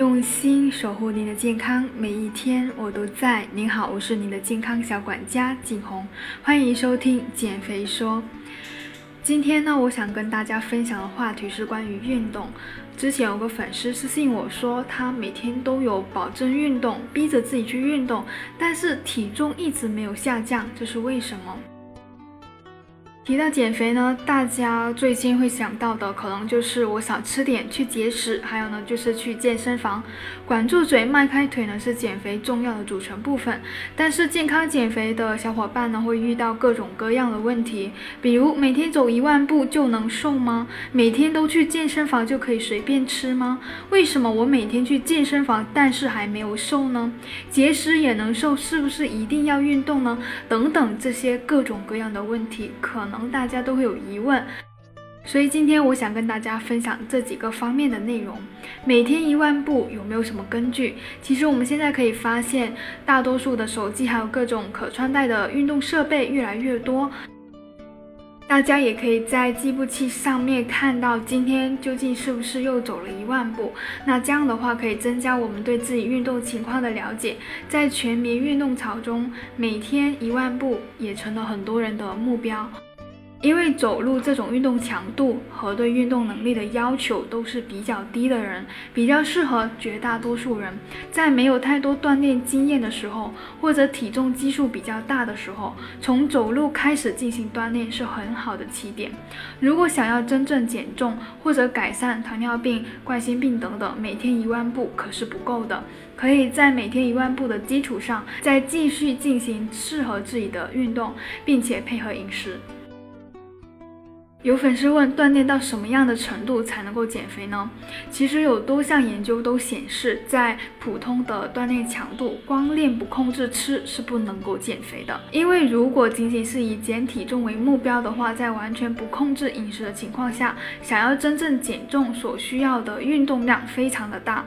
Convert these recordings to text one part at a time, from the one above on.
用心守护您的健康，每一天我都在。您好，我是您的健康小管家景红，欢迎收听减肥说。今天呢，我想跟大家分享的话题是关于运动。之前有个粉丝私信我说，他每天都有保证运动，逼着自己去运动，但是体重一直没有下降，这是为什么？提到减肥呢，大家最先会想到的可能就是我少吃点去节食，还有呢就是去健身房。管住嘴，迈开腿呢是减肥重要的组成部分。但是健康减肥的小伙伴呢会遇到各种各样的问题，比如每天走一万步就能瘦吗？每天都去健身房就可以随便吃吗？为什么我每天去健身房但是还没有瘦呢？节食也能瘦，是不是一定要运动呢？等等这些各种各样的问题，可可能。大家都会有疑问，所以今天我想跟大家分享这几个方面的内容。每天一万步有没有什么根据？其实我们现在可以发现，大多数的手机还有各种可穿戴的运动设备越来越多，大家也可以在计步器上面看到今天究竟是不是又走了一万步。那这样的话可以增加我们对自己运动情况的了解。在全民运动潮中，每天一万步也成了很多人的目标。因为走路这种运动强度和对运动能力的要求都是比较低的人，比较适合绝大多数人。在没有太多锻炼经验的时候，或者体重基数比较大的时候，从走路开始进行锻炼是很好的起点。如果想要真正减重或者改善糖尿病、冠心病等等，每天一万步可是不够的。可以在每天一万步的基础上，再继续进行适合自己的运动，并且配合饮食。有粉丝问，锻炼到什么样的程度才能够减肥呢？其实有多项研究都显示，在普通的锻炼强度，光练不控制吃是不能够减肥的。因为如果仅仅是以减体重为目标的话，在完全不控制饮食的情况下，想要真正减重所需要的运动量非常的大。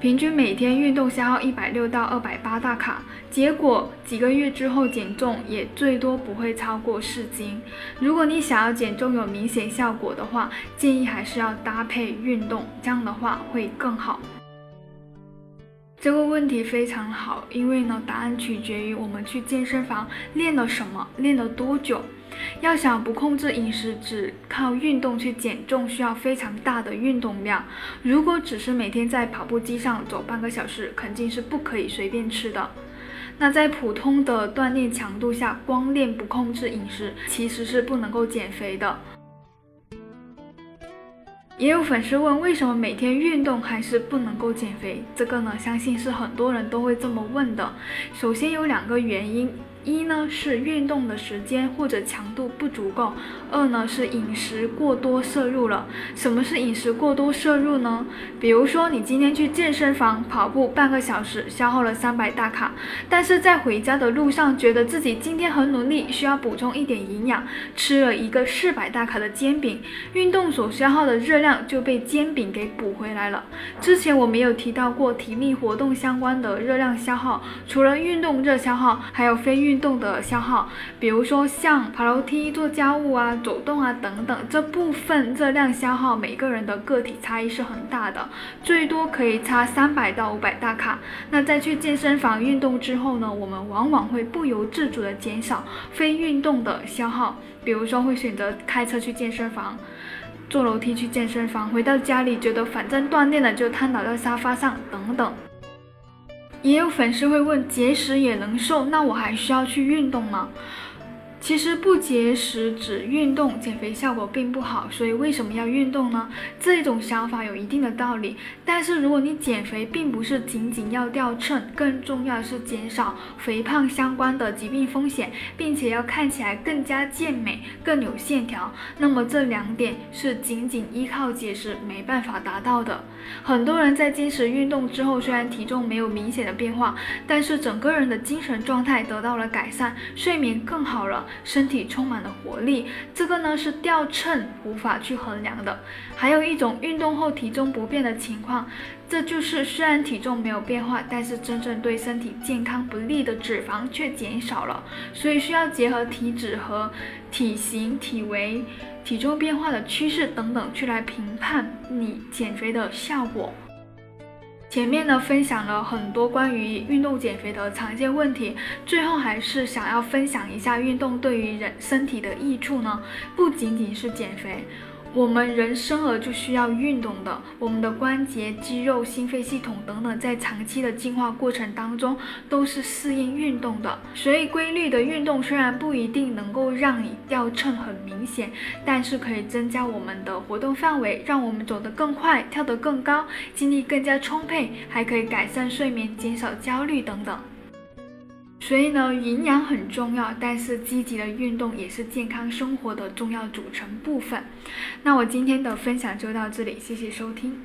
平均每天运动消耗一百六到二百八大卡，结果几个月之后减重也最多不会超过四斤。如果你想要减重有明显效果的话，建议还是要搭配运动，这样的话会更好。这个问题非常好，因为呢，答案取决于我们去健身房练了什么，练了多久。要想不控制饮食，只靠运动去减重，需要非常大的运动量。如果只是每天在跑步机上走半个小时，肯定是不可以随便吃的。那在普通的锻炼强度下，光练不控制饮食，其实是不能够减肥的。也有粉丝问，为什么每天运动还是不能够减肥？这个呢，相信是很多人都会这么问的。首先有两个原因。一呢是运动的时间或者强度不足够，二呢是饮食过多摄入了。什么是饮食过多摄入呢？比如说你今天去健身房跑步半个小时，消耗了三百大卡，但是在回家的路上觉得自己今天很努力，需要补充一点营养，吃了一个四百大卡的煎饼，运动所消耗的热量就被煎饼给补回来了。之前我没有提到过体力活动相关的热量消耗，除了运动热消耗，还有非运动的消耗，比如说像爬楼梯、做家务啊、走动啊等等，这部分热量消耗，每个人的个体差异是很大的，最多可以差三百到五百大卡。那在去健身房运动之后呢，我们往往会不由自主的减少非运动的消耗，比如说会选择开车去健身房，坐楼梯去健身房，回到家里觉得反正锻炼了就瘫倒在沙发上等等。也有粉丝会问：节食也能瘦，那我还需要去运动吗？其实不节食只运动，减肥效果并不好。所以为什么要运动呢？这种想法有一定的道理。但是如果你减肥并不是仅仅要掉秤，更重要的是减少肥胖相关的疾病风险，并且要看起来更加健美、更有线条，那么这两点是仅仅依靠节食没办法达到的。很多人在坚持运动之后，虽然体重没有明显的变化，但是整个人的精神状态得到了改善，睡眠更好了。身体充满了活力，这个呢是掉秤无法去衡量的。还有一种运动后体重不变的情况，这就是虽然体重没有变化，但是真正对身体健康不利的脂肪却减少了。所以需要结合体脂和体型、体围、体重变化的趋势等等，去来评判你减肥的效果。前面呢分享了很多关于运动减肥的常见问题，最后还是想要分享一下运动对于人身体的益处呢，不仅仅是减肥。我们人生而就需要运动的，我们的关节、肌肉、心肺系统等等，在长期的进化过程当中都是适应运动的。所以，规律的运动虽然不一定能够让你掉秤很明显，但是可以增加我们的活动范围，让我们走得更快、跳得更高、精力更加充沛，还可以改善睡眠、减少焦虑等等。所以呢，营养很重要，但是积极的运动也是健康生活的重要组成部分。那我今天的分享就到这里，谢谢收听。